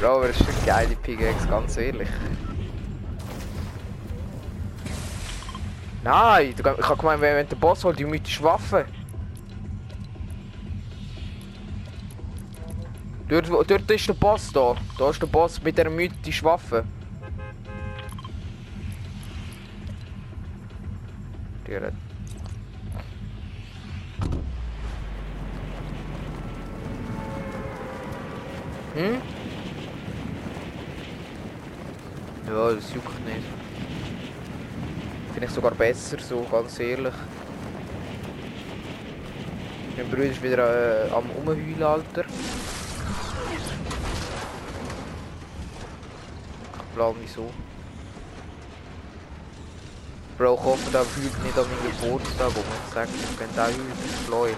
Bro, aber das ist eine geile Pickaxe, ganz ehrlich. Nein, ich habe gemeint, wenn der Boss holt, die mythische Waffe. Dort, dort ist der Boss da. Da ist der Boss mit der mythischen Waffe. Der Hm? Ja, das juckt nicht. Finde ich sogar besser, so ganz ehrlich. Mein Bruder ist wieder äh, am Umheulen, Alter. Ich glaube wieso. Bro, ich hoffe, der heult nicht an meinem Geburtstag, wo man sagt, wenn der heult, ist schleun.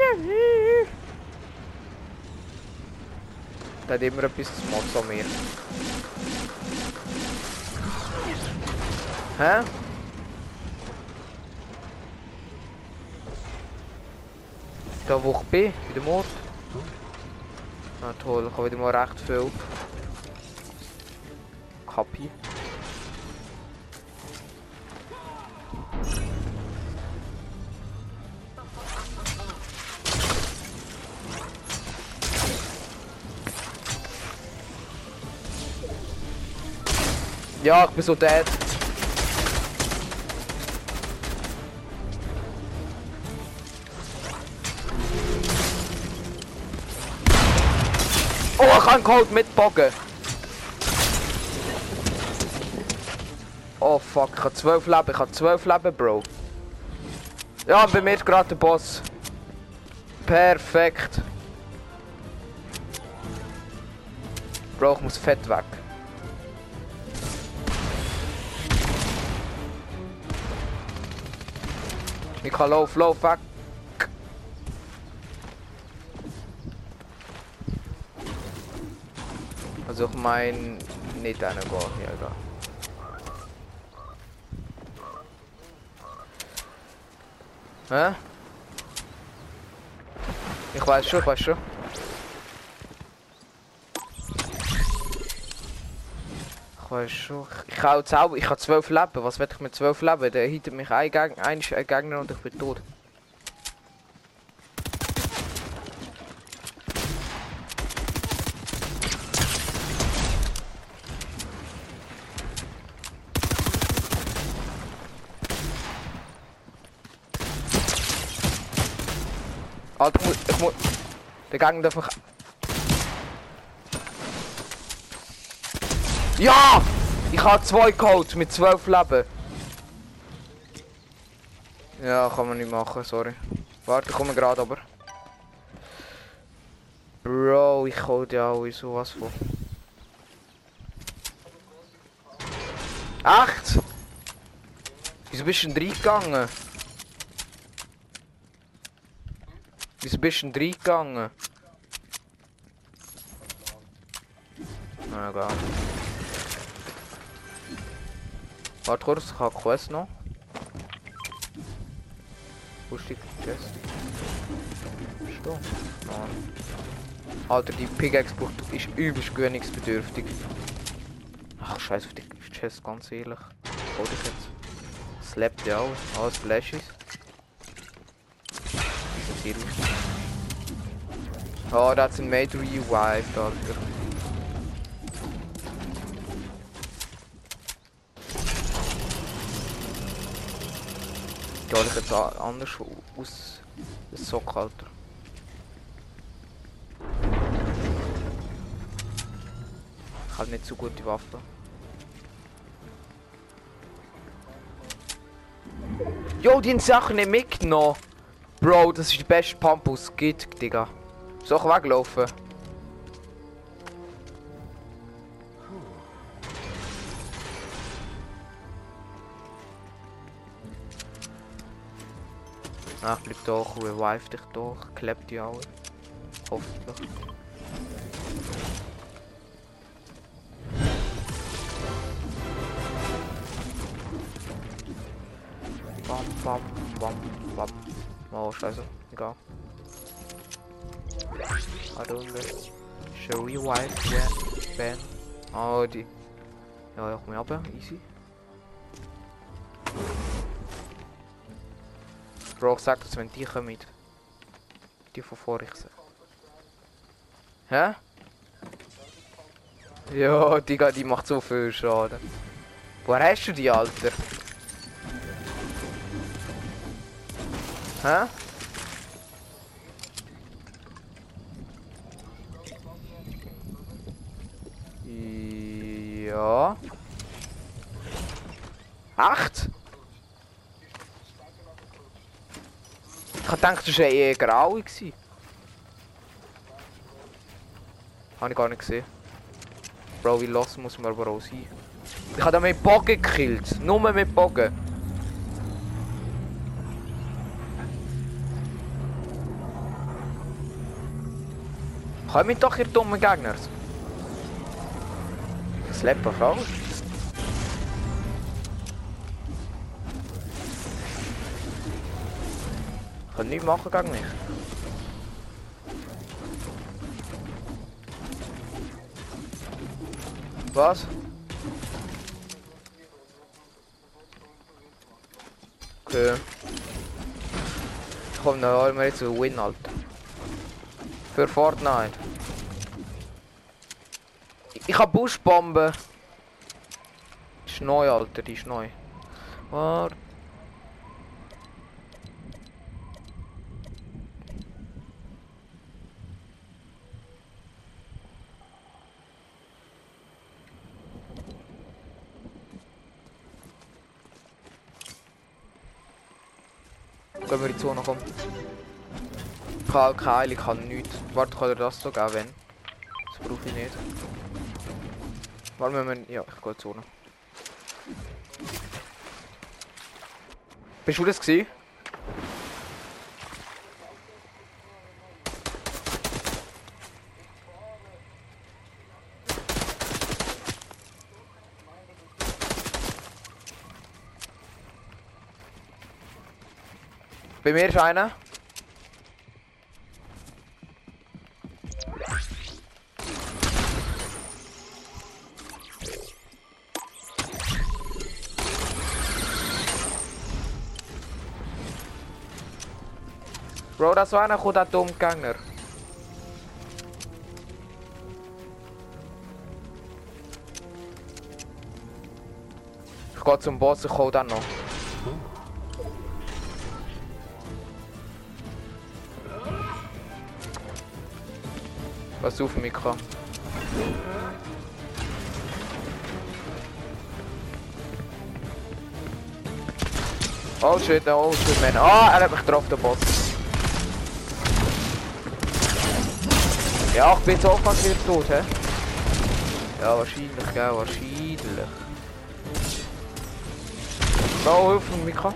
Der hat immer etwas zu Mods an mir. Hä? Da wo ich bin, bei dem Ort. Ah toll, ich habe wieder mal recht viel. Kapi. Ja, ich bin so dead. Oh, ich kann Cold mit. Oh fuck, ich habe zwölf Leben, ich habe zwölf Leben, Bro. Ja, bei mir ist gerade der Boss. Perfekt. Bro, ich muss fett weg. Ich kann lauf, lauf weg. Also ich meine nicht einen gehen. Ja, egal. Hä? Ich weiß schon, ich weiß schon. Ich weiß schon. Ich habe Zauber, ich habe zwölf Leben. Was werde ich mit zwölf Leben? Der hittet mich ein, Geg ein Gegner und ich bin tot. Alter, ich muss. Der Gegner darf mich... Ja! Ich habe zwei geholt mit zwölf Leben. Ja, kann man nicht machen, sorry. Warte, ich komme gerade aber. Bro, ich hol dir auch sowas von. Echt? Wieso bist du denn reingegangen? Wieso bist du denn reingegangen? Na egal. Quest noch. Wo ist die Chest? Ist da? Ah. Alter, die Pickaxe ist übelst gewöhnungsbedürftig. Ach, scheiß auf die Chest, ganz ehrlich. Hol dich jetzt. Slappt ja auch. Alles Flashes. Oh, der hat ein Mate revived, Alter. Ja, ich jetzt anders aus dem Sock, Alter. Ich habe nicht so gute Waffen. Jo, die Sachen nicht mitgenommen. Bro, das ist der beste Pump, was es gibt, Digga. Ich weglaufen? Ach, bleib doch, revive dich doch, klebt die alle. Hoffentlich. Bam, bam, bam, bam. Oh, scheiße. Egal. Warte unten. Show revive yeah. Ben. Oh, die. Ja, ja, komm ich runter. Easy. Bro, ich sag das, wenn die kommen. Die von vorher ich Hä? Ja, die, geht- die macht so viel Schaden. Woher hast du die, Alter? Hä? Ja. Echt? Ich hab gedacht, das war eher grau. Habe ich gar nicht gesehen. Bro, wie los muss man aber auch sein? Ich habe da mit Bogen gekillt. Nur mit Bogen. Kommen doch ihr dummen Gegner. Slepper Frau. Kann nichts machen gegen mich. Was? Okay. Komm, dann holen wir jetzt einen Win, Alter. Für Fortnite. Ich, hab Buschbombe. Ist neu, Alter, die ist neu. Warte. Ich habe keine Heilung, ich habe nichts. Warte, kann er das so geben, wenn? Das brauche ich nicht. Warte, wir müssen... Ja, ich gehe die Zone. Bist du das gewesen? Bei mir ist einer. Bro, das war einer guter Dummgänger. Ich gehe zum Boss, ich hol dann noch. Mich kann. Oh shit, oh shit, man. Ah, er hat mich getroffen, der Boss. Ja, ich bin so fast wieder tot, hä? Ja, wahrscheinlich, gell, wahrscheinlich. Oh, hilf mir, Mika.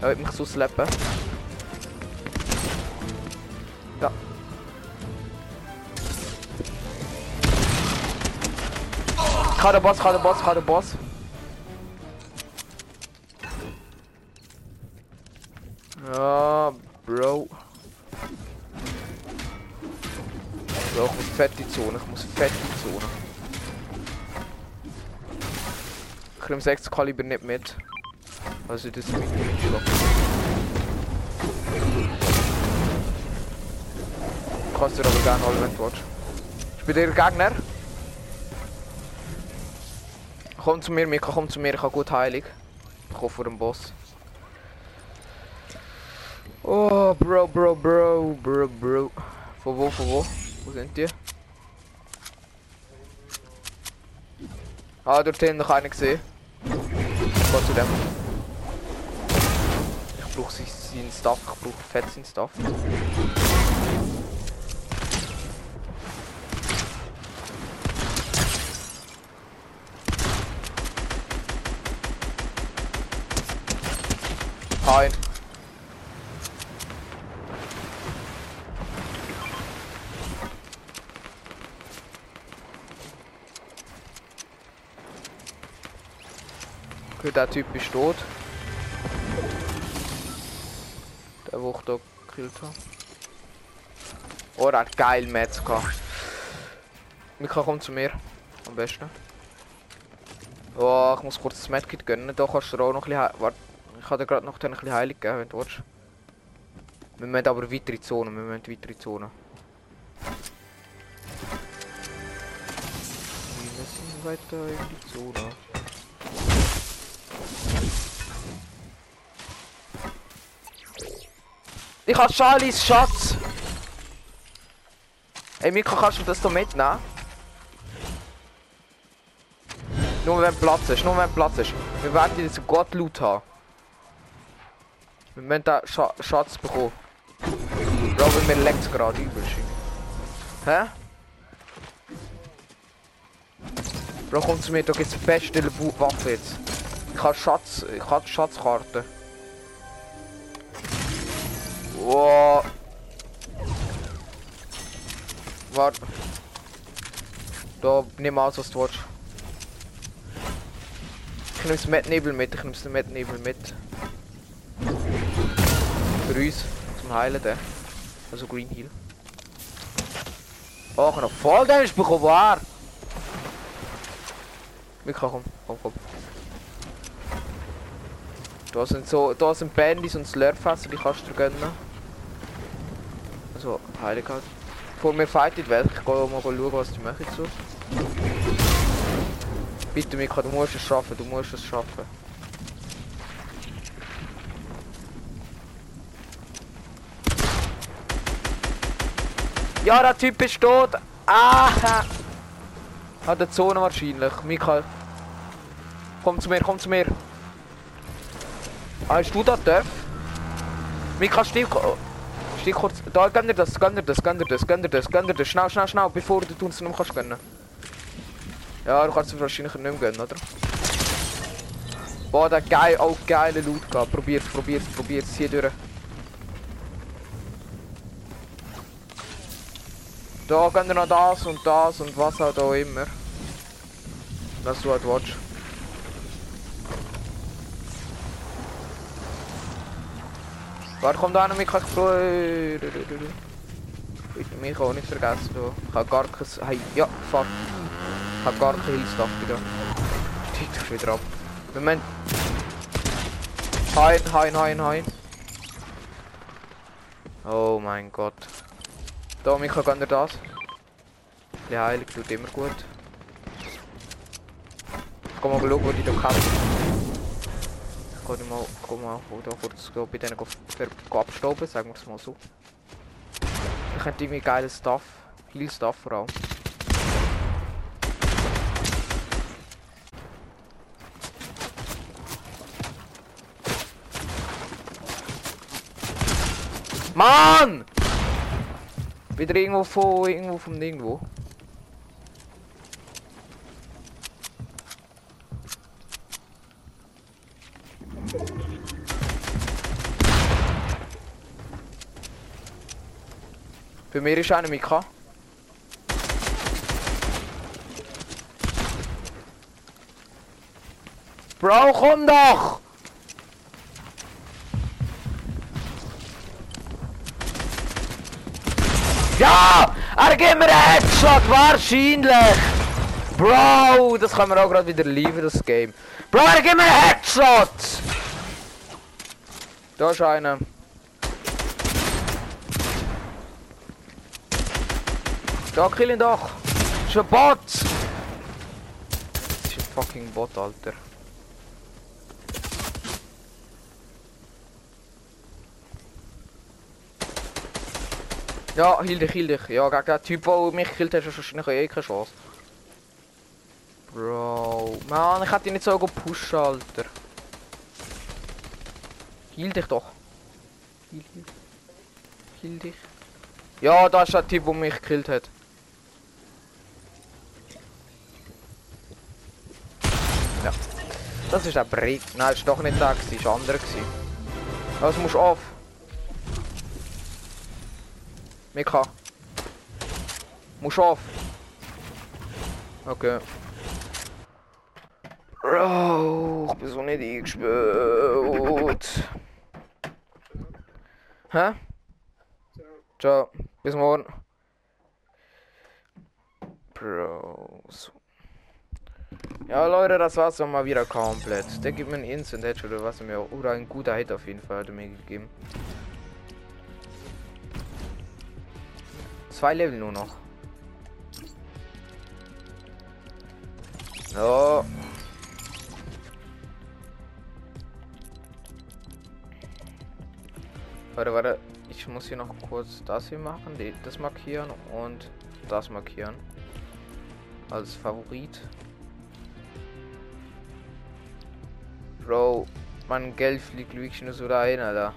Er wird mich so slappen. Ich den Boss, ich den Boss, ich den Boss. Ja, Bro. Bro, ich muss fett die Zone, ich muss fett die Zone. Ich nehme 6 Kaliber nicht mit. Also das mit dem. Kannst dir aber gerne du willst. Ist bei dir ein Gegner? Komm zu mir, Mika, komm zu mir, ich habe gut Heilig. Ich komme vor dem Boss. Oh, Bro, Bro, Bro, Bro, Bro. Von wo, von wo? Wo sind die? Ah, dort hinten habe ich gesehen. Ich gehe zu dem. Ich brauche seinen Stuff, ich brauche fett seinen Stuff. Hi. Okay, der Typ ist tot. Der, Loch da gekillt habe. Oh, er hat geil Metz gehabt. Mika, komm zu mir. Am besten. Oh, ich muss kurz das Medkit gönnen. Da kannst du auch noch ein bisschen... Warte, ich dir gerade noch ein bisschen Heilig geben, wenn du willst. Wir müssen aber weiter in die Zone. Wir müssen weiter in die Zone. Wir müssen weiter in die Zone. Ich habe Charlies Schatz! Ey Mika, kannst du das hier mitnehmen? Nur wenn Platz ist, nur wenn Platz ist. Wir werden jetzt Gott Loot haben. Wir müssen da Sch Schatz bekommen. Weil mir leckt gerade übel. Hä? Bro, komm zu mir, da gibt's die beste Waffe jetzt. Ich habe Schatz, ich habe Schatzkarte. Wow. Warte. Da, nimm aus, was du willst. Ich nehme das Mettnebel mit, ich nehme das Mettnebel mit. Für uns, zum Heilen der. Also Green Heal. Oh, ich habe noch voll Damage bekommen, war. Mika, komm, komm, komm. Da sind so, da sind Bandys und Slurfässer, die kannst du dir gönnen. Also, heilig halt. Vor mir fightet welche, ich gehe mal schauen, was die machen so. Bitte Mika, du musst es schaffen, du musst es schaffen. Ja, der Typ ist tot. Ah! Hat der Zone wahrscheinlich. Mika. Komm zu mir, komm zu mir. Ah, hast du da Dörf? Mika, stieg, stieg kurz. Da, gönn dir das, gönn dir das, gönn dir das, gönn dir das, gönn dir das. Schnell, schnell, schnell, bevor du uns mehr kannst gönnen. Ja, du kannst es wahrscheinlich nicht mehr gönnen, oder? Boah, der geil, auch geile Loot gehabt. Probier's, probier's, probier's hier durch. Da gönnt ihr noch das und das und was halt auch immer. Was du halt willst. Warte, komm da noch mit, kann ich Bitte mich auch nicht vergessen. Du. Ich habe gar kein... Hey, ja, fuck. Ich habe gar keine Hilfsstuff wieder. Steigt doch wieder ab. Moment. Hein, hein, hein, hein. Oh mein Gott. Da, Micha, kann dir das? Die Heilig tut immer gut. Ich komm mal schauen, wo die da kämpfen. Ich kann mal, mal da kurz bei denen abstauben, sagen wir es mal so. Ich hätte irgendwie geiles Stuff. Heal Stuff vor allem. Mann! Wieder irgendwo von irgendwo vom Nirgendwo. Bei mir ist einer Mika. Bro, komm doch! Ja! Er gibt mir einen Headshot, wahrscheinlich! Bro, das können wir auch gerade wieder liefern, das Game. Bro, er gibt mir einen Headshot! Da ist einer. Da, kill ihn doch! Ist ein Bot! Ist ein fucking Bot, Alter. Ja, heal dich, heal dich. Ja, gegen den Typ, der mich gekillt hat, hast du wahrscheinlich eh keine Chance. Bro, man, ich hätte ihn nicht so gepusht, Alter. Heal dich doch. Heal, heal. Heal dich. Ja, da ist der Typ, der mich gekillt hat. Das ist ein Brick. Nein, ist doch nicht da, es war andere. Was musst du auf? Mika. Muss auf. Okay. Oh, ich bin so nicht eingespielt. Hä? Ciao. Bis morgen. Bro. So. Ja, Leute, das war's dann mal wieder komplett. Der gibt mir einen Instant Headshot oder was mir oder ein guter Hit auf jeden Fall hat er mir gegeben. Zwei Level nur noch. So. Warte, warte. Ich muss hier noch kurz das hier machen, das markieren und das markieren. Als Favorit. Bro, mein Geld fliegt wirklich nur so dahin, Alter.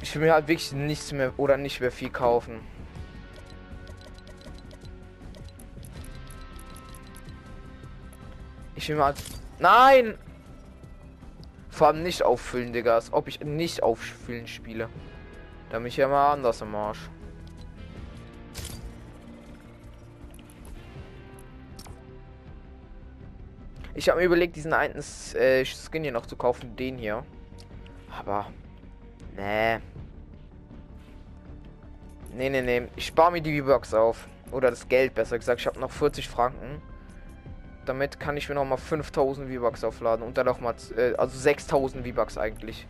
Ich will mir halt wirklich nichts mehr oder nicht mehr viel kaufen. Ich will mal. Nein! Vor allem nicht auffüllen, Digga. Als ob ich nicht auffüllen spiele. Da mich ja mal anders im Arsch. Ich habe mir überlegt, diesen einen äh, Skin hier noch zu kaufen, den hier. Aber. Nee. Nee, nee, nee. Ich spare mir die V-Box auf. Oder das Geld, besser gesagt. Ich habe noch 40 Franken. Damit kann ich mir noch mal 5000 V-Bucks aufladen. Und dann noch mal. Äh, also 6000 V-Bucks eigentlich.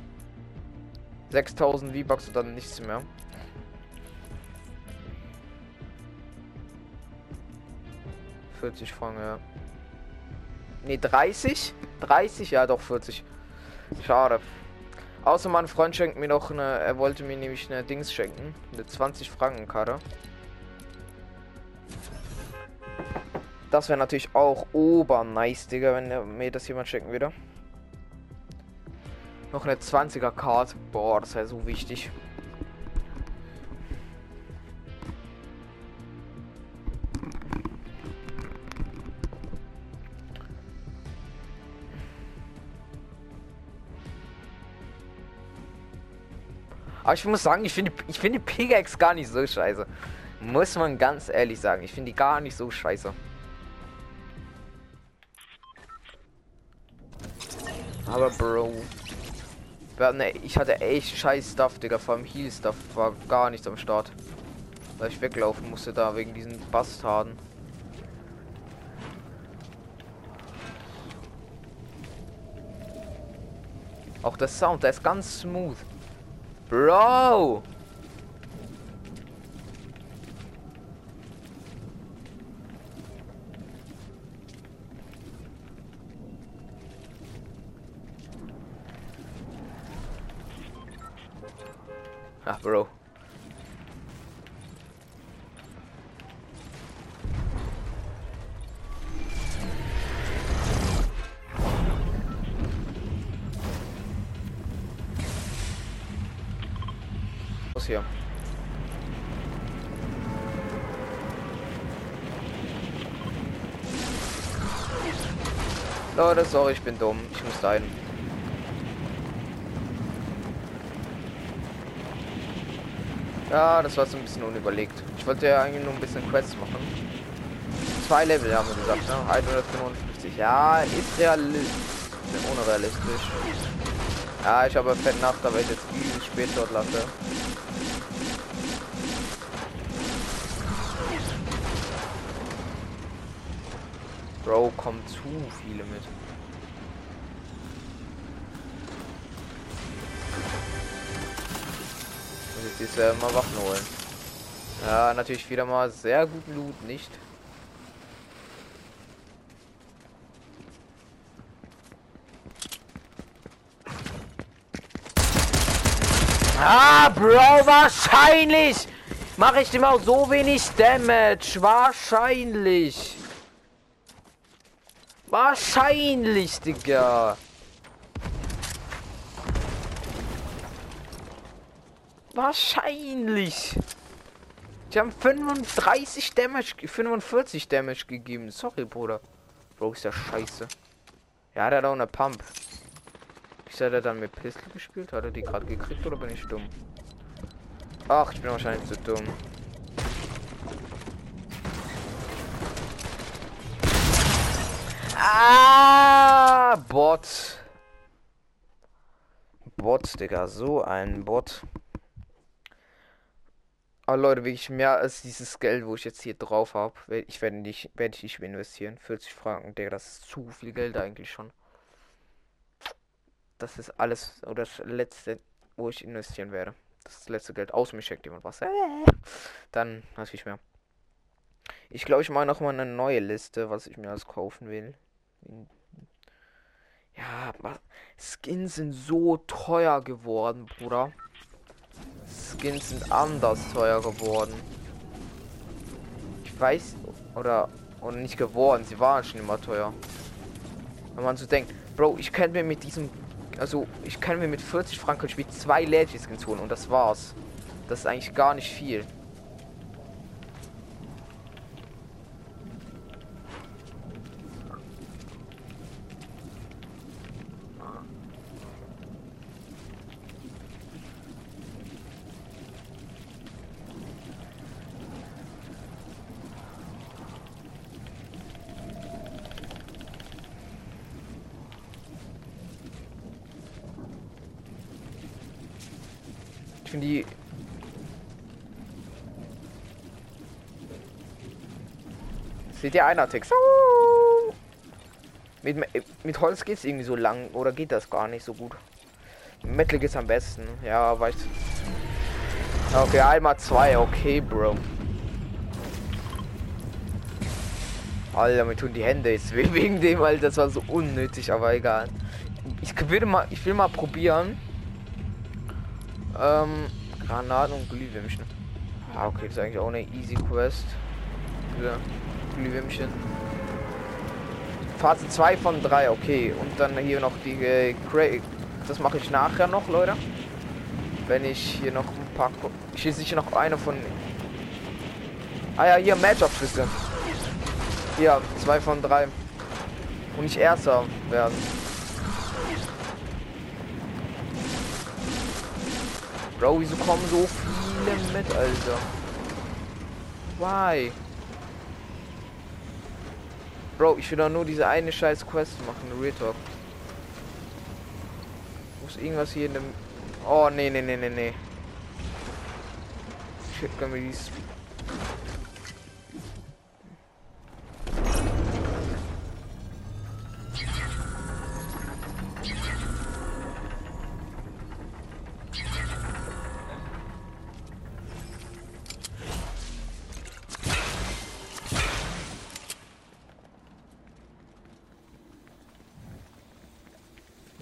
6000 V-Bucks und dann nichts mehr. Franken, ja. Ne, 30? 30? Ja, doch, 40. Schade. Außer mein Freund schenkt mir noch eine. Er wollte mir nämlich eine Dings schenken. Eine 20 Franken Karte. Das wäre natürlich auch ober nice, Digga, wenn mir das jemand schenken würde. Noch eine 20er Card. Boah, das wäre so wichtig. Aber ich muss sagen, ich finde ich finde Pickaxe gar nicht so scheiße. Muss man ganz ehrlich sagen. Ich finde die gar nicht so scheiße. Aber Bro. Ich hatte echt scheiß Stuff, Digga. Vor allem Heal Stuff war gar nichts am Start. Weil ich weglaufen musste da wegen diesen Bastarden. Auch der Sound, der ist ganz smooth. Bro! Ah, Bro. Leute, sorry, ich bin dumm. Ich muss dahin. Ja, das war so ein bisschen unüberlegt. Ich wollte ja eigentlich nur ein bisschen Quests machen. Zwei Level haben wir gesagt, ne? 155. Ja, ist realistisch. Unrealistisch. Ja, ich habe fett Nacht, aber ich jetzt viel spät dort lasse. Bro, kommen zu viele mit. Muss jetzt jetzt äh, mal Waffen holen. Ja, natürlich wieder mal sehr guten Loot, nicht? Ah, Bro, wahrscheinlich mache ich dem auch so wenig Damage. Wahrscheinlich. Wahrscheinlich, Digga. Wahrscheinlich. Die haben 35 Damage, 45 Damage gegeben. Sorry, Bruder. Bro, ist ja scheiße. Ja, der hat auch eine Pump. Ich hat er dann mit Pistol gespielt? Hat er die gerade gekriegt oder bin ich dumm? Ach, ich bin wahrscheinlich zu dumm. Ah, Bot. Bot, Digga. So ein Bot. Aber Leute, wirklich mehr als dieses Geld, wo ich jetzt hier drauf habe. Ich werde nicht, werde ich nicht investieren. 40 Franken, Digga, das ist zu viel Geld eigentlich schon. Das ist alles oder das letzte, wo ich investieren werde. Das letzte Geld. Aus mir checkt jemand was. Dann natürlich mehr. Ich glaube, ich mache noch mal eine neue Liste, was ich mir alles kaufen will. Ja, Skins sind so teuer geworden, Bruder. Skins sind anders teuer geworden. Ich weiß, oder, oder nicht geworden, sie waren schon immer teuer. Wenn man so denkt, Bro, ich kann mir mit diesem, also ich kann mir mit 40 Franken Spiel zwei Legends Skins holen und das war's. Das ist eigentlich gar nicht viel. Ich finde die. Ihr einer Text? Mit, mit Holz geht es irgendwie so lang oder geht das gar nicht so gut? Metal geht's am besten. Ja, weißt Okay, einmal zwei, okay, Bro. Alter, mir tun die Hände jetzt wegen dem, Alter. Das war so unnötig, aber egal. Ich würde mal, ich will mal probieren. Ähm, Granaten und Glühwürmchen. Ah, okay, das ist eigentlich auch eine easy Quest. Für Glühwürmchen. Phase 2 von 3, okay. Und dann hier noch die äh, Das mache ich nachher noch, Leute. Wenn ich hier noch ein paar... Ich schieße sicher noch eine von... Ah ja, hier Matchup-Schüsse. Hier, 2 von 3. Und nicht erster werden. Bro, wieso kommen so viele mit, Alter? Why? Bro, ich will doch nur diese eine scheiß Quest machen, Real Talk. Muss irgendwas hier in dem... Oh, nee, nee, nee, nee, nee. Shit, können wir dies...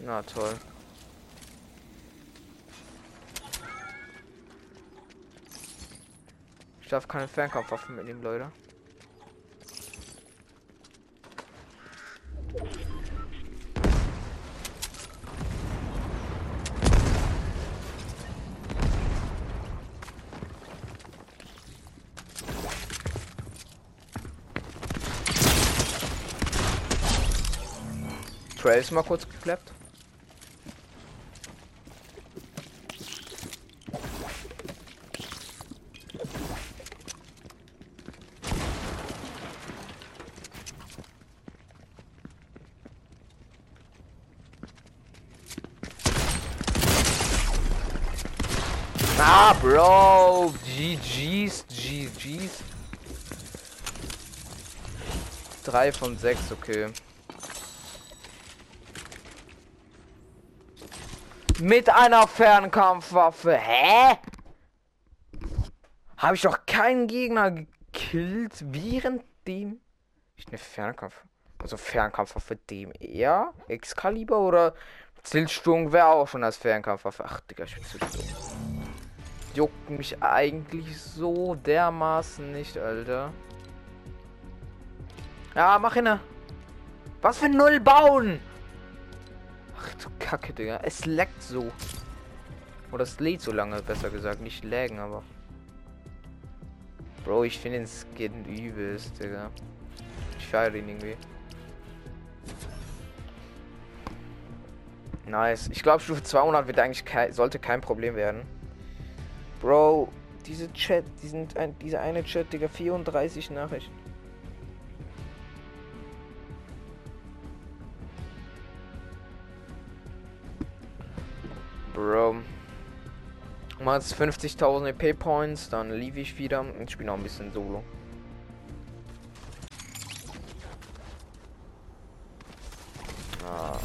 Na toll. Ich darf keine Fernkampfwaffen mitnehmen, Leute. Trace mal kurz geklappt. 3 von 6, okay. Mit einer Fernkampfwaffe. Hä? Habe ich doch keinen Gegner gekillt während dem. Ich eine Fernkampf. Also Fernkampfwaffe dem eher? Excalibur oder Zilsturm wäre auch schon als Fernkampfwaffe. Ach, Digga, ich bin zu stumm. Juckt mich eigentlich so dermaßen nicht, Alter. Ja, mach hin. Was für Null bauen? Ach du Kacke, Digga. Es leckt so. Oder es lädt so lange, besser gesagt. Nicht laggen, aber. Bro, ich finde den Skin übelst, Digga. Ich feiere ihn irgendwie. Nice. Ich glaube, Stufe 200 wird eigentlich kein, sollte kein Problem werden. Bro, diese Chat, die sind ein, diese eine Chat, Digga, 34 Nachrichten. Bro. Mal jetzt 50.000 EP Points, dann lief ich wieder und spiele noch ein bisschen Solo. Ah.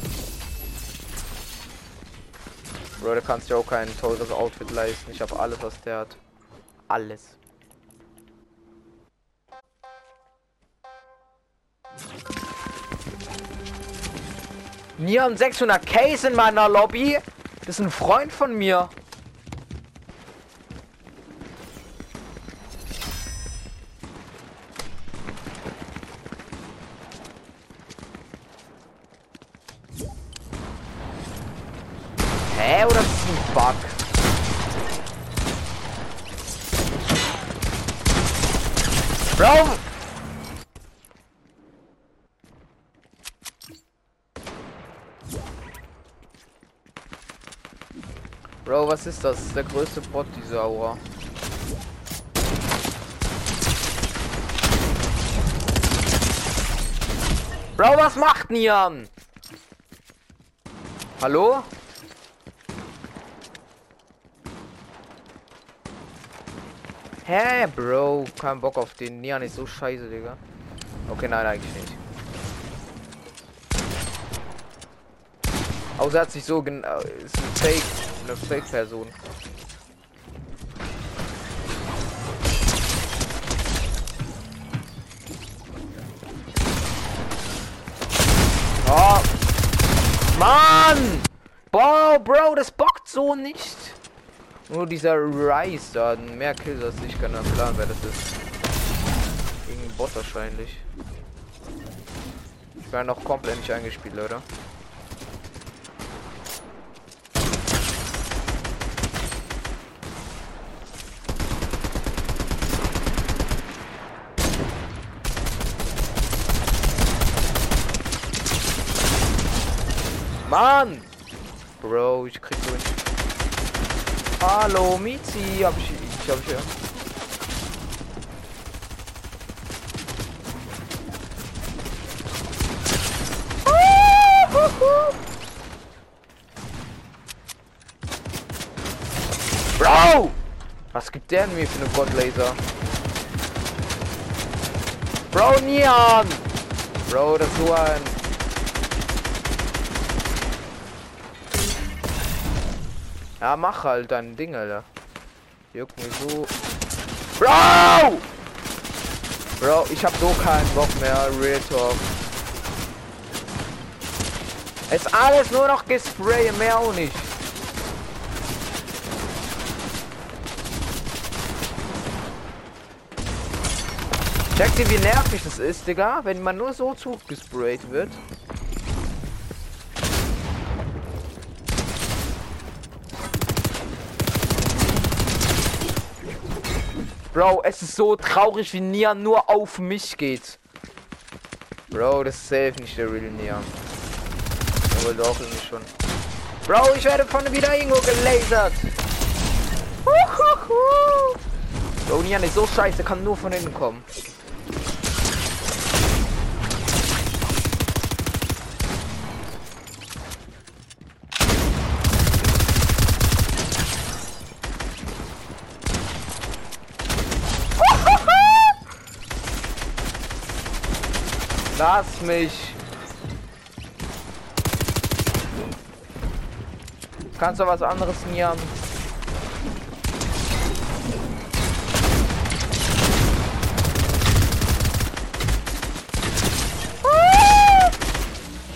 Bro, du kannst ja auch kein teures Outfit leisten. Ich habe alles, was der hat. Alles. Nian 600 Case in meiner Lobby. Das ist ein Freund von mir. Hä, oder ist das ein Bug? Bro! Bro, ist das? Der größte Bot, diese Aura. Bro, was macht Nian? Hallo? Hä, Bro? Kein Bock auf den. Nian ist so scheiße, Digga. Okay, nein, eigentlich nicht. Außer hat sich so genau. Ist. Eine Fake-Person. Oh. Mann! Boah, Bro, das bockt so nicht. Nur dieser Rice da, mehr Kills als ich kann planen, wer das ist. Gegen Bot wahrscheinlich. Ich war noch komplett nicht eingespielt, oder? Mann! Bro, ich krieg so Hallo, Mizi, hab ich, ich hab ich ja. Bro! Was gibt der denn mir für eine Godlaser? Bro, Nian! Bro, das ist so ein Ja, mach halt dein Ding, Alter. Juckt mich so. Bro! Bro, ich hab so keinen Bock mehr. Real Talk. Es ist alles nur noch Gespray, mehr auch nicht. Checkt ihr, wie nervig das ist, Digga? Wenn man nur so zugesprayt wird. Bro, es ist so traurig, wie Nian nur auf mich geht. Bro, das ist safe nicht der real Nian. Aber doch irgendwie schon. Bro, ich werde von wieder irgendwo gelasert. Bro, Nian ist so scheiße, kann nur von hinten kommen. Lass mich. Kannst du was anderes mir?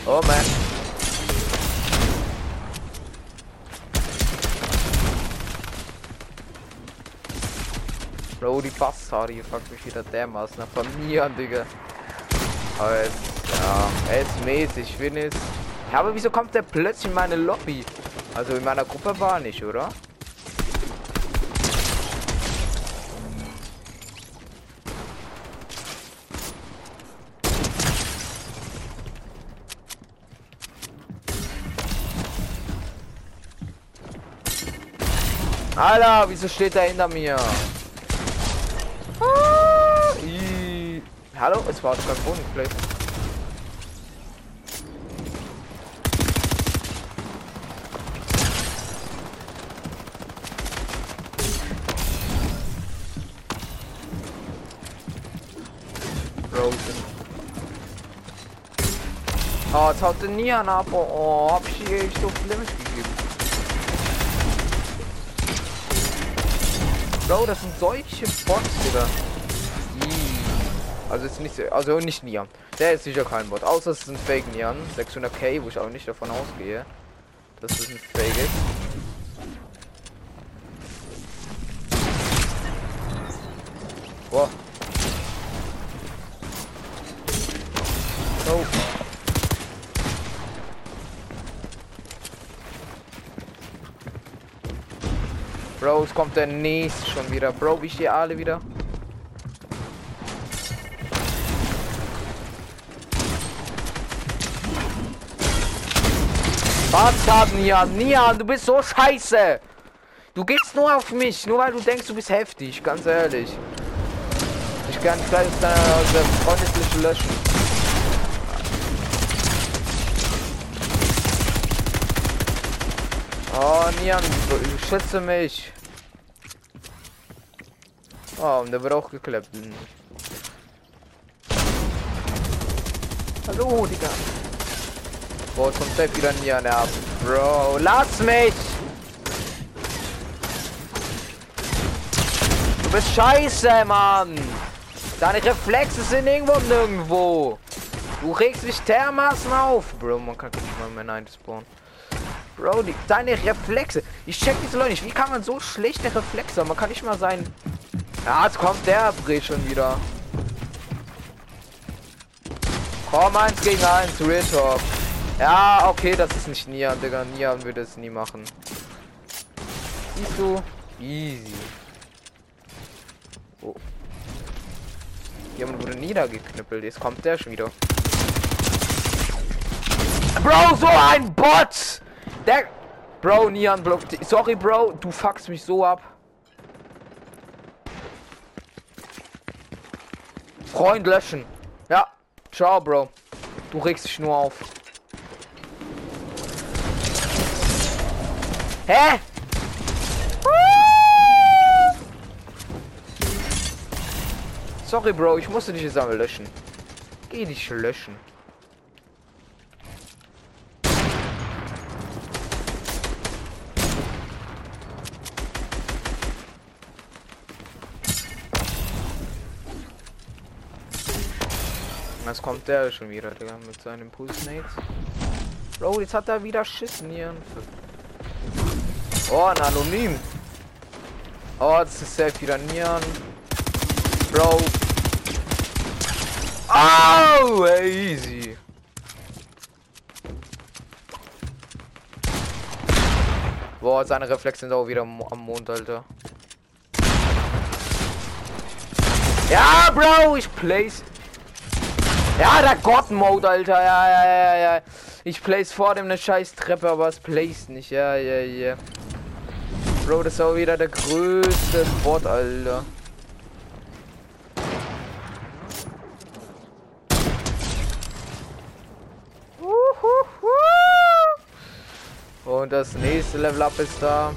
Oh man. Bro, die Bastard, hier fuckt mich wieder dermaßen von mir an, Digga. Aber jetzt, ja, er ist mäßig, jetzt. Ja, aber wieso kommt der plötzlich in meine Lobby? Also in meiner Gruppe war nicht, oder? Alter, wieso steht er hinter mir? Hallo? Es war schon Bonusplay. Oh, ah, jetzt haut den Nian ab. Oh, hab ich hier echt so viel Damage gegeben. Bro, das sind solche Bots, Digga. Also ist nicht, also nicht Nian. Der ist sicher kein Bot, außer es ist ein Fake Nian. 600k, wo ich auch nicht davon ausgehe, dass es ein Fake ist. Boah. Oh. Bro, es kommt der nächste schon wieder. Bro, wie stehe alle wieder? Was haben Nian? Nian, du bist so scheiße. Du gehst nur auf mich, nur weil du denkst, du bist heftig, ganz ehrlich. Ich kann gleich deine Freundesliste löschen. Oh, Nian, schütze mich. Oh, und der wird auch geklappt. Hallo, Digga. Boah, zum Safe wieder Nian ab. Bro, lass mich! Du bist scheiße, Mann! Deine Reflexe sind irgendwo nirgendwo. Du regst mich dermaßen auf. Bro, man kann nicht mal mehr nein spawnen. Bro, die, deine Reflexe. Ich check diese Leute nicht. Wie kann man so schlechte Reflexe haben? Man kann nicht mal sein. Ja, jetzt kommt der Bre schon wieder. Komm, eins gegen eins, Real Talk. Ja, okay, das ist nicht Nian, Digga. Nian würde es nie machen. Siehst du? Easy. Oh. Jemand wurde niedergeknüppelt. Jetzt kommt der schon wieder. Bro, so ein Bot! Der. Bro, Nian blockt. Sorry, Bro, du fuckst mich so ab. Freund löschen. Ja. Ciao, Bro. Du regst dich nur auf. Hä? Sorry, Bro, ich musste dich jetzt einmal löschen. Geh dich löschen. Jetzt kommt der schon wieder, Digga, mit seinen Pulse-Nates. Bro, jetzt hat er wieder Schissen hier. Oh, ein Anonym. Oh, das ist sehr wieder Nian. Bro. Oh, easy. Boah, seine Reflexe sind auch wieder am Mond, Alter. Ja, Bro, ich place. Ja, der God-Mode, Alter. Ja, ja, ja, ja. Ich place vor dem eine scheiß Treppe, aber es place nicht. Ja, ja, ja. Bro, das ist auch wieder der größte Bot, Alter. Und das nächste Level Up ist da.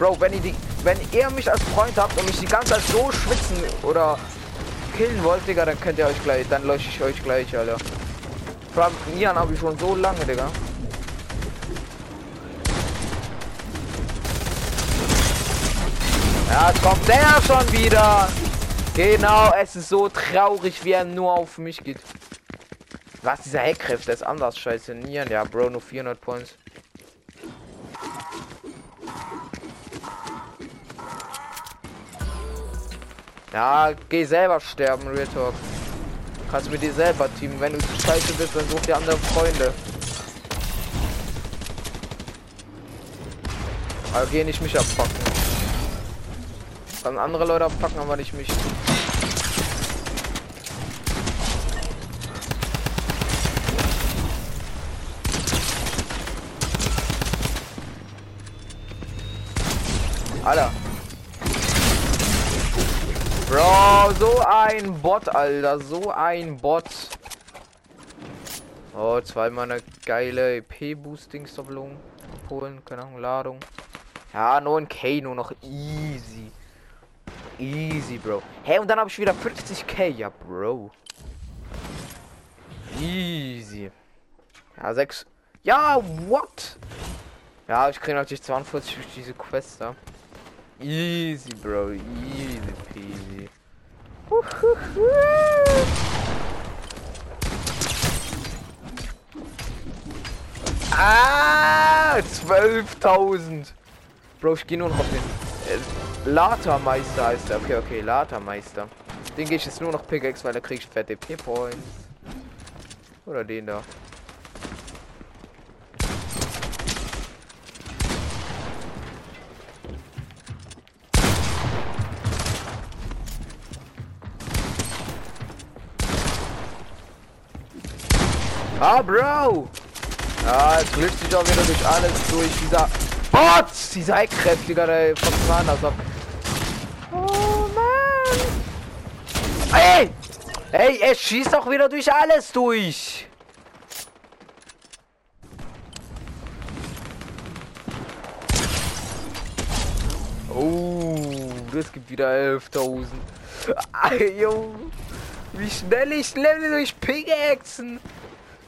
Bro, wenn ihr die, wenn ihr mich als Freund habt und mich die ganze Zeit so schwitzen oder killen wollt, Digga, dann könnt ihr euch gleich, dann lösche ich euch gleich, Alter. Allem Nian habe ich schon so lange, Digga. Ja, kommt der schon wieder. Genau, es ist so traurig, wie er nur auf mich geht. Was, dieser Heckkräfte ist anders, scheiße. Nieren, ja, Bro, nur 400 Points. Ja, geh selber sterben, Real Talk. Kannst mit dir selber teamen. Wenn du scheiße bist, dann such dir andere Freunde. Aber geh nicht mich abpacken. Kann andere Leute abpacken, aber nicht mich. Alter. Bro, so ein Bot, Alter. So ein Bot. Oh, zweimal eine geile EP-Boosting-Doppelung holen. Keine Ahnung, Ladung. Ja, 9k nur noch easy. Easy, Bro. Hey, und dann habe ich wieder 50k. Ja, Bro. Easy. Ja, 6. Ja, what? Ja, ich kriege natürlich 42 durch diese Quest da. Easy, Bro. Easy peasy. Ah, 12.000. Bro, ich gehe nur noch auf den Latermeister heißt der. Okay, okay, Latermeister. Den gehe ich jetzt nur noch Pickaxe, weil da krieg ich fette P-Points. Oder den da. Ah, Bro! Ah, jetzt löst sich auch wieder durch alles durch. Dieser Bot! Dieser Eckkräftiger, der von Mana sagt. Oh Mann! Ey! Ey, er schießt auch wieder durch alles durch! Oh, das gibt wieder 11.000. Jo, wie schnell ich levele durch Pickaxen.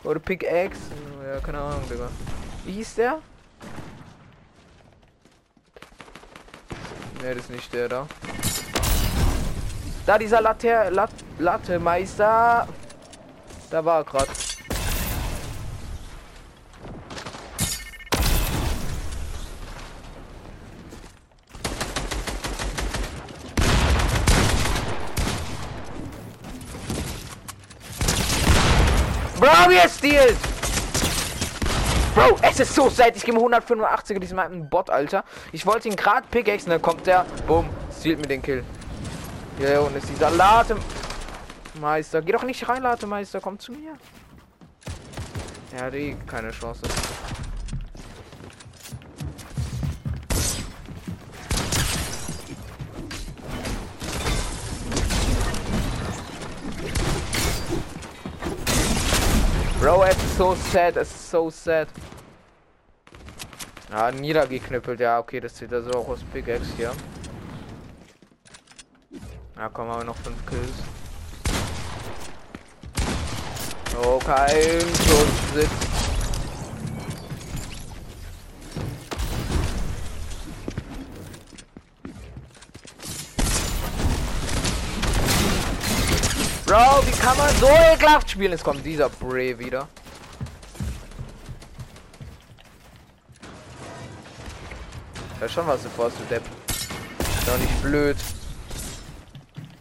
Oder Pickaxe. Ja, keine Ahnung, Digga. Wie hieß der? Ne, das ist nicht der da. Da dieser Latte, Lat, Latte Meister. Da war er gerade. Bro, wie er stiehlt! Bro, es ist so sad. Ich gebe 185er diesem alten Bot, Alter. Ich wollte ihn gerade pickaxen, dann kommt der. Bumm, stiehlt mir den Kill. Ja, und ist dieser Latemeister. Geh doch nicht rein, Latemeister. Komm zu mir. Ja, die keine Chance. Bro, es ist so sad, es ist so sad. Ja, niedergeknüppelt, ja, okay, das sieht also auch aus Big X hier. Ja, kommen wir noch 5 Kills. Oh, kein Schusssitz. Bro, wie kann man so ekelhaft spielen? Es kommt dieser Bray wieder. Ja, schon was du vorhast, du Depp. Doch nicht blöd.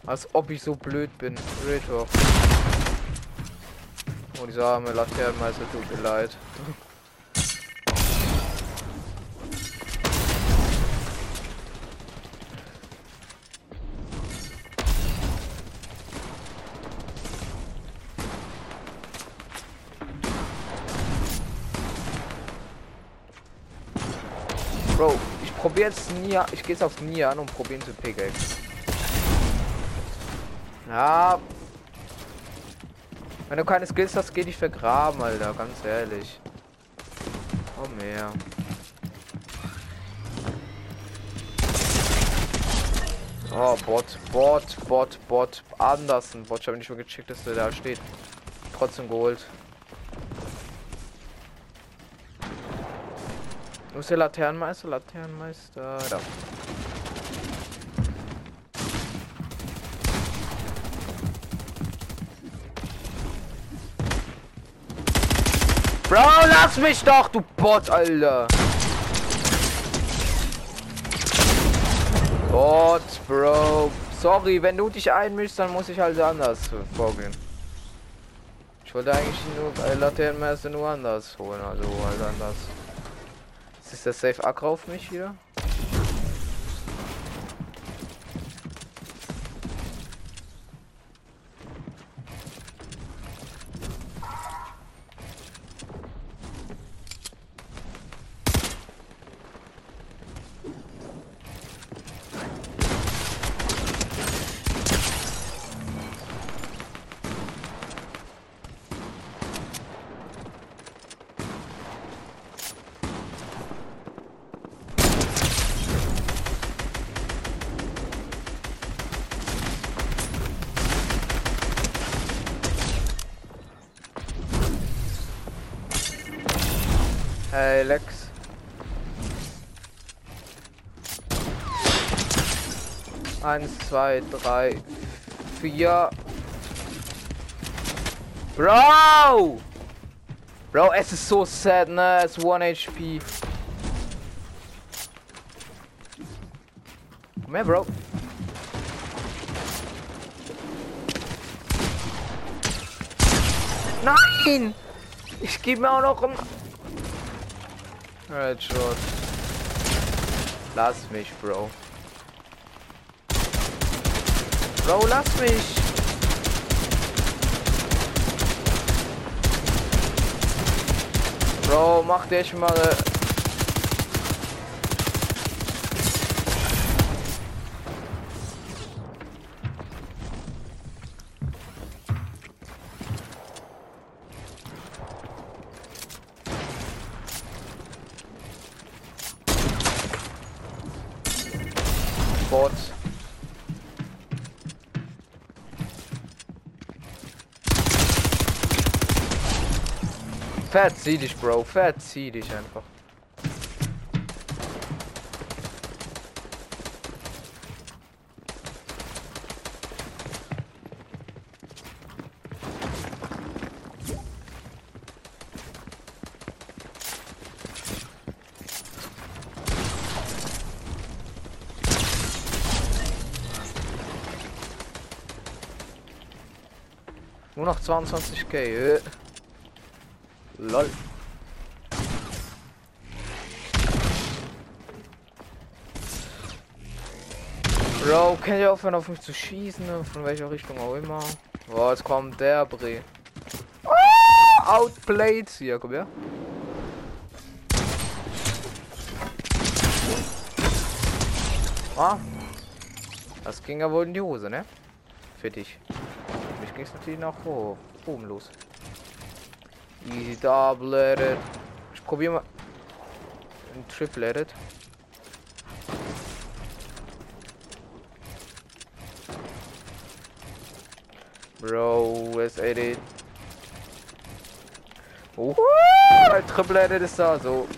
Als ob ich so blöd bin. Retor. Oh, dieser arme Laternenmeister tut mir leid. Probiere jetzt Nia. Ich gehe jetzt auf Nia an und probieren zu Pickaxe. Ja. Wenn du keine Skills hast, geh dich vergraben, Alter. Ganz ehrlich. Oh mehr. Oh, Bot, Bot, Bot, Bot. Andersen. Bot, ich habe nicht mal gecheckt, dass der da steht. Trotzdem geholt. Wo ist der Laternenmeister? Laternenmeister. Da. Bro, lass mich doch, du Bot, Alter. Bot, Bro. Sorry, wenn du dich einmischst, dann muss ich halt anders vorgehen. Ich wollte eigentlich nur äh, Laternenmeister nur anders holen, also halt anders. Ist der Safe Acker auf mich wieder? Eins, zwei, drei, vier. Bro! Bro, es ist so sad, ne? Es ist 1 HP. Komm her, Bro. Nein! Ich gebe mir auch noch ein... Headshot. Lass mich, Bro. Bro, lass mich. Bro, mach dich mal. Äh, Verzieh dich, Bro. Verzieh dich einfach. Nur noch 22k. Lol. Bro, könnt ihr aufhören auf mich zu schießen? Von welcher Richtung auch immer. Boah, jetzt kommt der Bre. Oh, outplayed. Hier, komm her. Ah. Das ging ja wohl in die Hose, ne? Für dich. Für mich ging es natürlich nach hoch. oben los. Easy double edit. Ich probiere mal ein Triple edit. Bro, es edit. Oh, ein Triple edit ist da, so.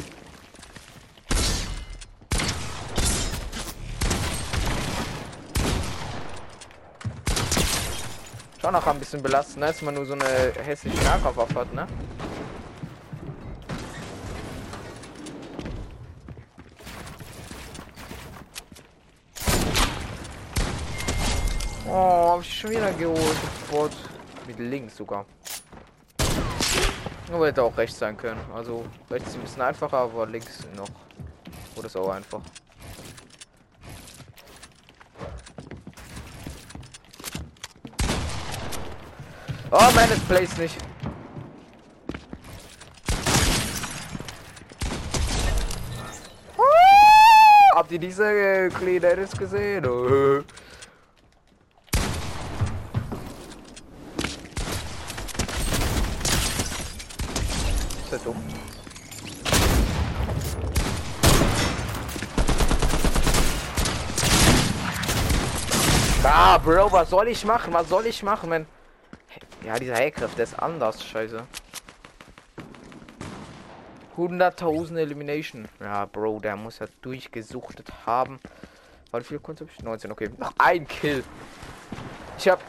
Schon noch ein bisschen belastend, ne? dass man nur so eine hässliche Nahkampfwaffe hat, ne? Oh, hab ich schon wieder geholt. Sofort. Mit links sogar. Nur hätte auch rechts sein können. Also rechts ist ein bisschen einfacher, aber links noch. Oder ist auch einfach. Oh, meines Plays nicht. Oh, habt ihr diese äh, Cleaneris gesehen? Oh. Ist das dumm? Ah, Bro, was soll ich machen? Was soll ich machen, wenn... Ja, dieser Heilkraft, der ist anders, scheiße. 100.000 Elimination. Ja, Bro, der muss ja durchgesuchtet haben. Wie viel Kunst habe ich? 19, okay. Noch ein Kill. Ich habe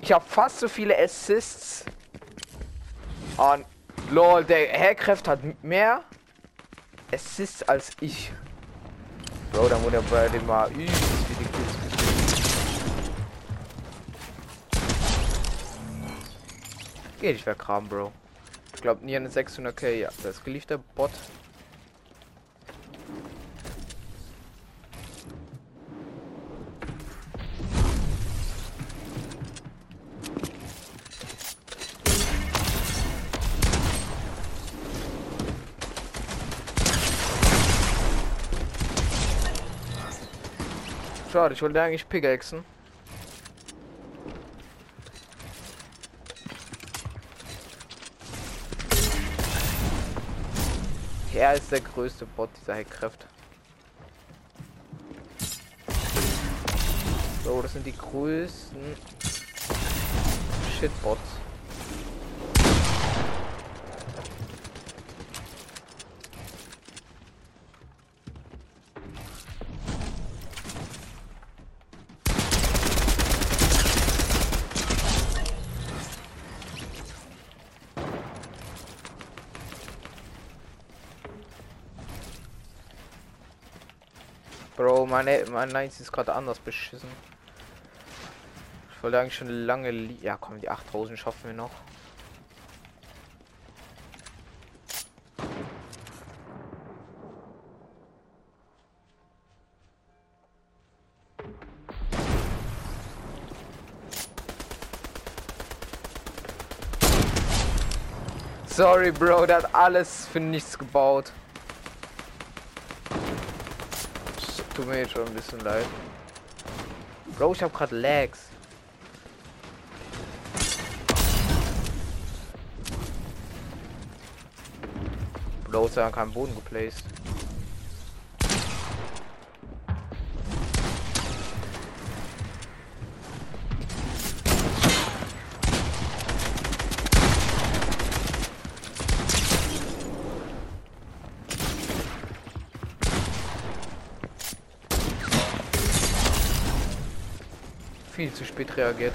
ich habe fast so viele Assists. Und lol, der Herkraft hat mehr Assists als ich. Bro, da er bei dem mal übelst viele Kills Geht, ich vergraben, Bro. Ich glaube, nie eine 600k. Ja, das ist geliefter Bot. Schade, ich wollte eigentlich Pickaxen. Er ist der größte Bot dieser Hackkraft. So, das sind die größten Shitbots. Bro, meine, mein Nights ist gerade anders beschissen. Ich wollte eigentlich schon lange... Ja, komm, die 8000 schaffen wir noch. Sorry, Bro, der hat alles für nichts gebaut. Tut mir jetzt schon ein bisschen leid. Bro, ich hab grad Lags. Bro, ist ja keinen Boden geplaced. Reagiert.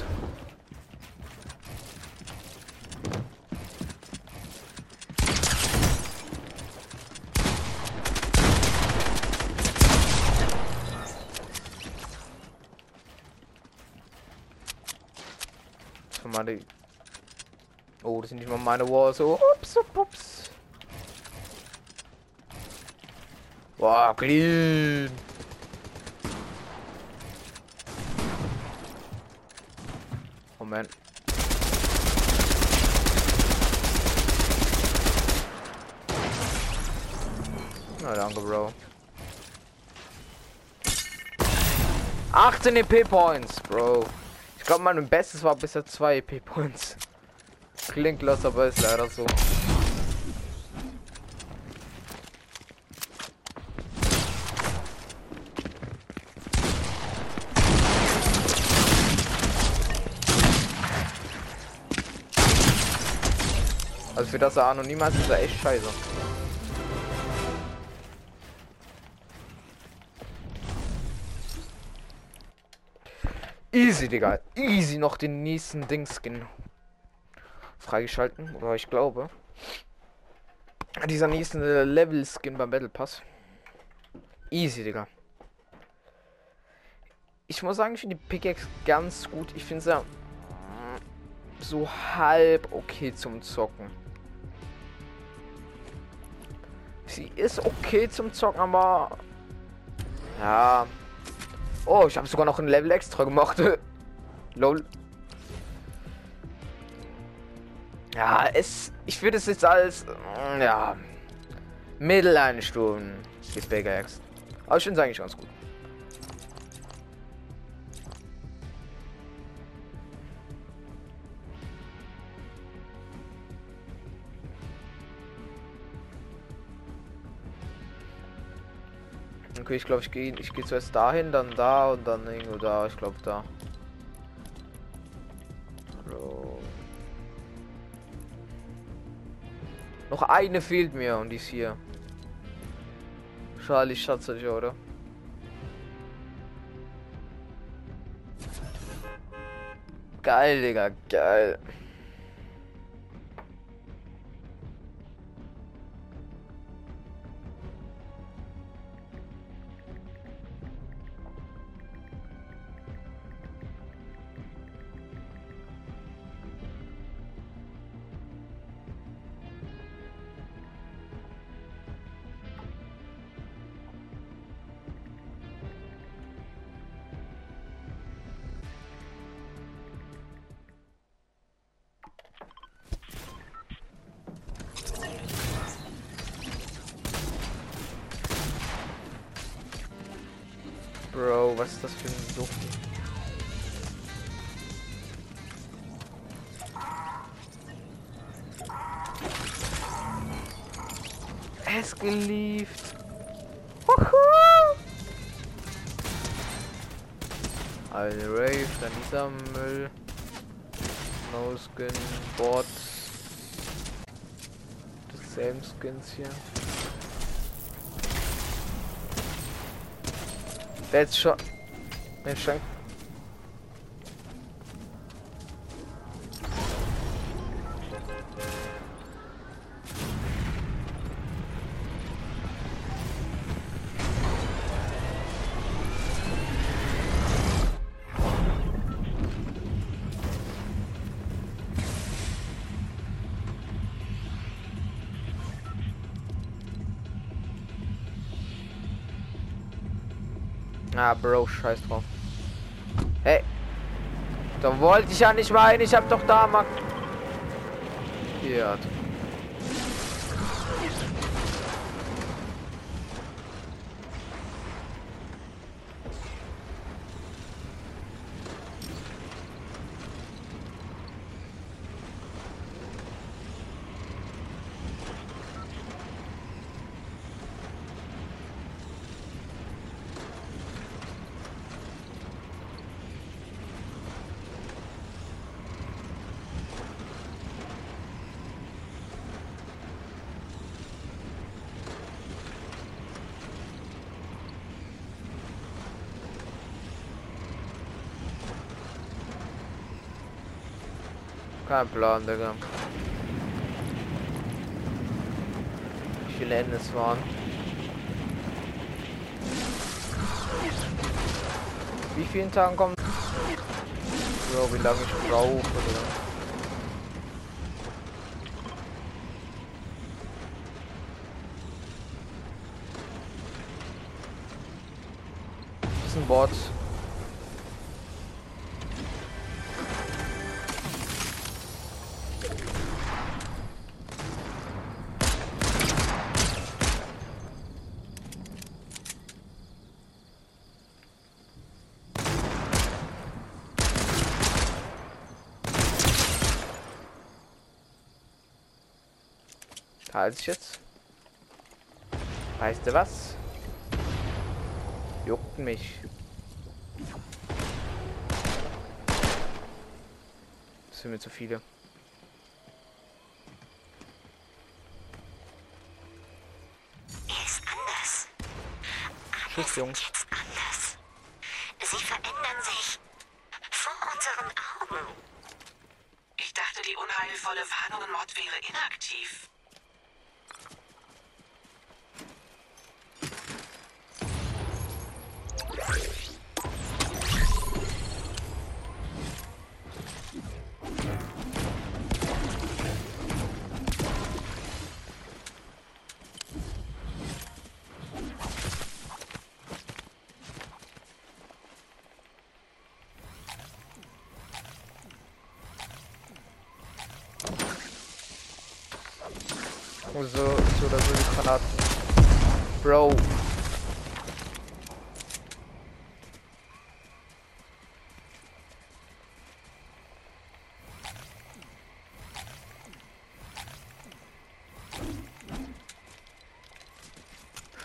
Meine oh, das sind nicht mal meine Walls. Ups, ups, ups. Wow, clean. Moment. Na danke, Bro. 18 EP Points, Bro. Ich glaube, mein Bestes war bisher 2 EP Points. Klingt los, aber ist leider so. Also für das er anonym ist, ist er echt scheiße. Easy, Digga. Easy noch den nächsten Ding-Skin freigeschalten. Oder ich glaube. Dieser nächste Level-Skin beim Battle Pass. Easy, Digga. Ich muss sagen, ich finde die Pickaxe ganz gut. Ich finde sie so halb okay zum Zocken. Sie ist okay zum Zocken, aber... Ja. Oh, ich habe sogar noch ein Level extra gemacht. Lol. Ja, es... Ich würde es jetzt als... Ja... Mittel einstufen. Die Pickaxe. Aber ich finde es eigentlich ganz gut. Okay, ich glaube, ich gehe ich gehe zuerst dahin, dann da und dann irgendwo da. Ich glaube da. Bro. Noch eine fehlt mir und die ist hier. Charlie Schatz, oder? Geil, Digga, geil. Dieser Müll. No Skin, Bot. Das same Skins hier. Der ist schon. Den Schrank. Ah, Bro, scheiß drauf. Hey. Da wollte ich ja nicht hin. Ich hab doch da mal... Hier. Kein Plan, Digga. Wie viele Enden es waren. Wie vielen Tagen kommt? So, wie lange ich brauche, oder? Das ist ein Bot. Halt ich jetzt. Weißt du was? Juckt mich. Das sind mir zu viele. Er ist anders. Tschüss, Jungs. Sie verändern sich. Vor unseren Augen. Ich dachte, die unheilvolle Warnungen-Mod wäre inaktiv.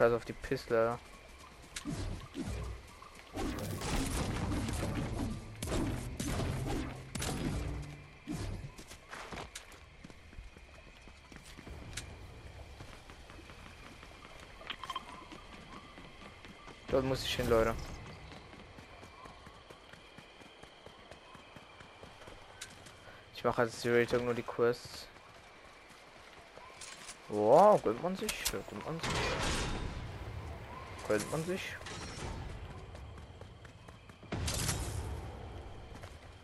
Scheiß auf die Pistole. Dort muss ich hin, Leute. Ich mache als Zero nur die Quests. Wow, gönnt man sich, gönnt man sich. Gönnt man sich.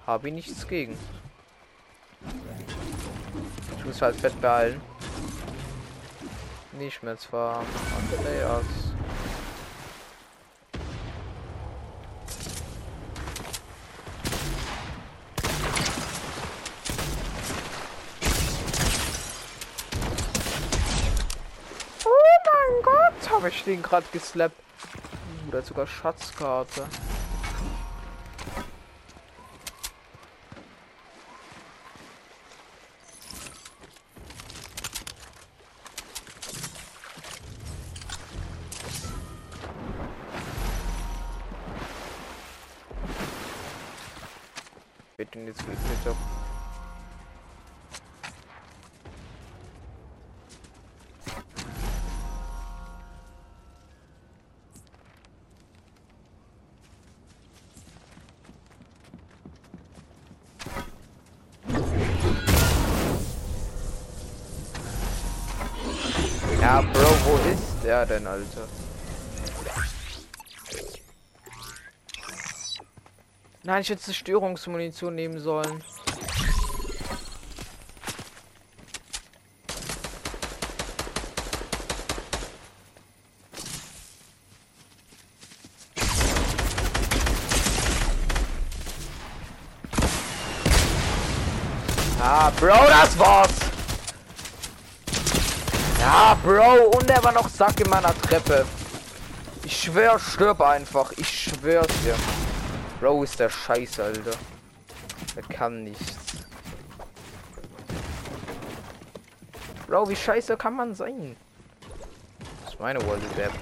Habe ich nichts gegen. Ich muss halt fett behalten. Nicht mehr zwar. Andreas. Oh mein Gott, habe ich den gerade geslappt. Uh, der hat sogar Schatzkarte. wer denn, Alter? Nein, ich hätte Zerstörungsmunition nehmen sollen. Ah, Bro, das war's! Bro, und er war noch Sack in meiner Treppe. Ich schwör, stirb einfach. Ich schwör's dir. Bro ist der Scheiße, Alter. Er kann nichts. Bro, wie scheiße kann man sein? Das ist meine Wally Web.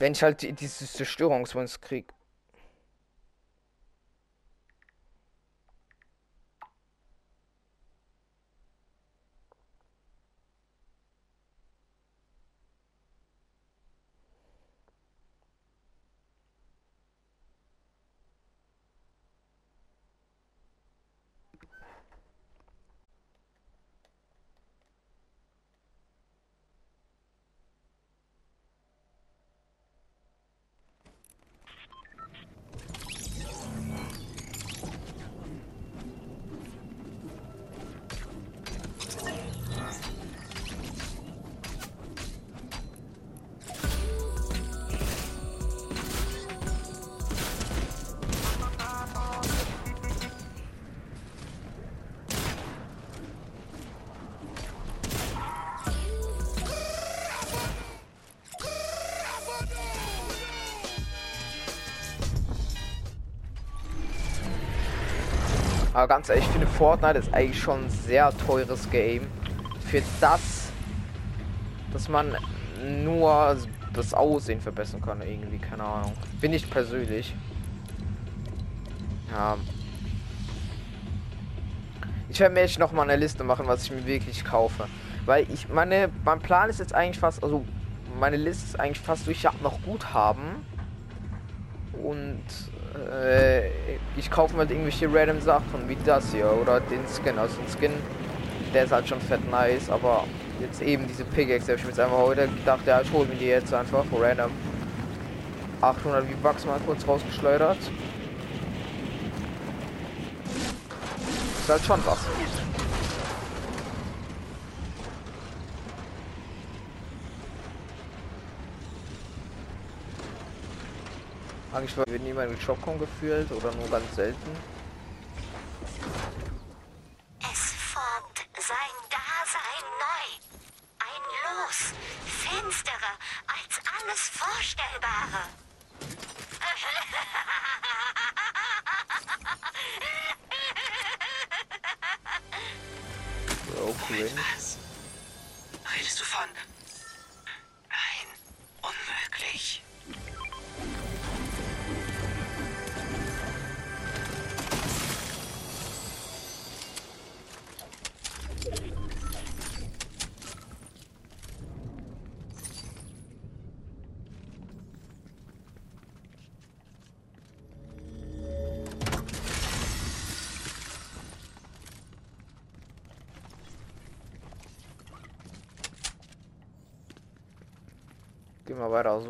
Wenn ich halt die- dieses Zerstörungswunsch krieg. Ganz ehrlich, ich finde Fortnite ist eigentlich schon ein sehr teures Game. Für das, dass man nur das Aussehen verbessern kann, irgendwie, keine Ahnung. Bin ich persönlich. Ja. Ich werde mir jetzt noch mal eine Liste machen, was ich mir wirklich kaufe. Weil ich meine, mein Plan ist jetzt eigentlich fast, also meine Liste ist eigentlich fast durch. Ich habe noch Guthaben. Und äh, ich kaufe mir halt irgendwelche random Sachen wie das hier oder den Skin. Also den Skin, der ist halt schon fett nice, aber jetzt eben diese Pickaxe, der hab ich mir jetzt einfach heute gedacht, ja, ich hol mir die jetzt einfach random. 800 V-Bucks mal kurz rausgeschleudert. Ist halt schon was. Eigentlich wird niemand mit Shopcom gefühlt oder nur ganz selten.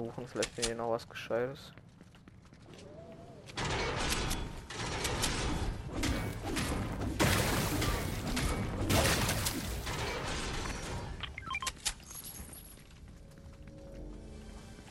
Suchen, vielleicht finde ich noch was Gescheites.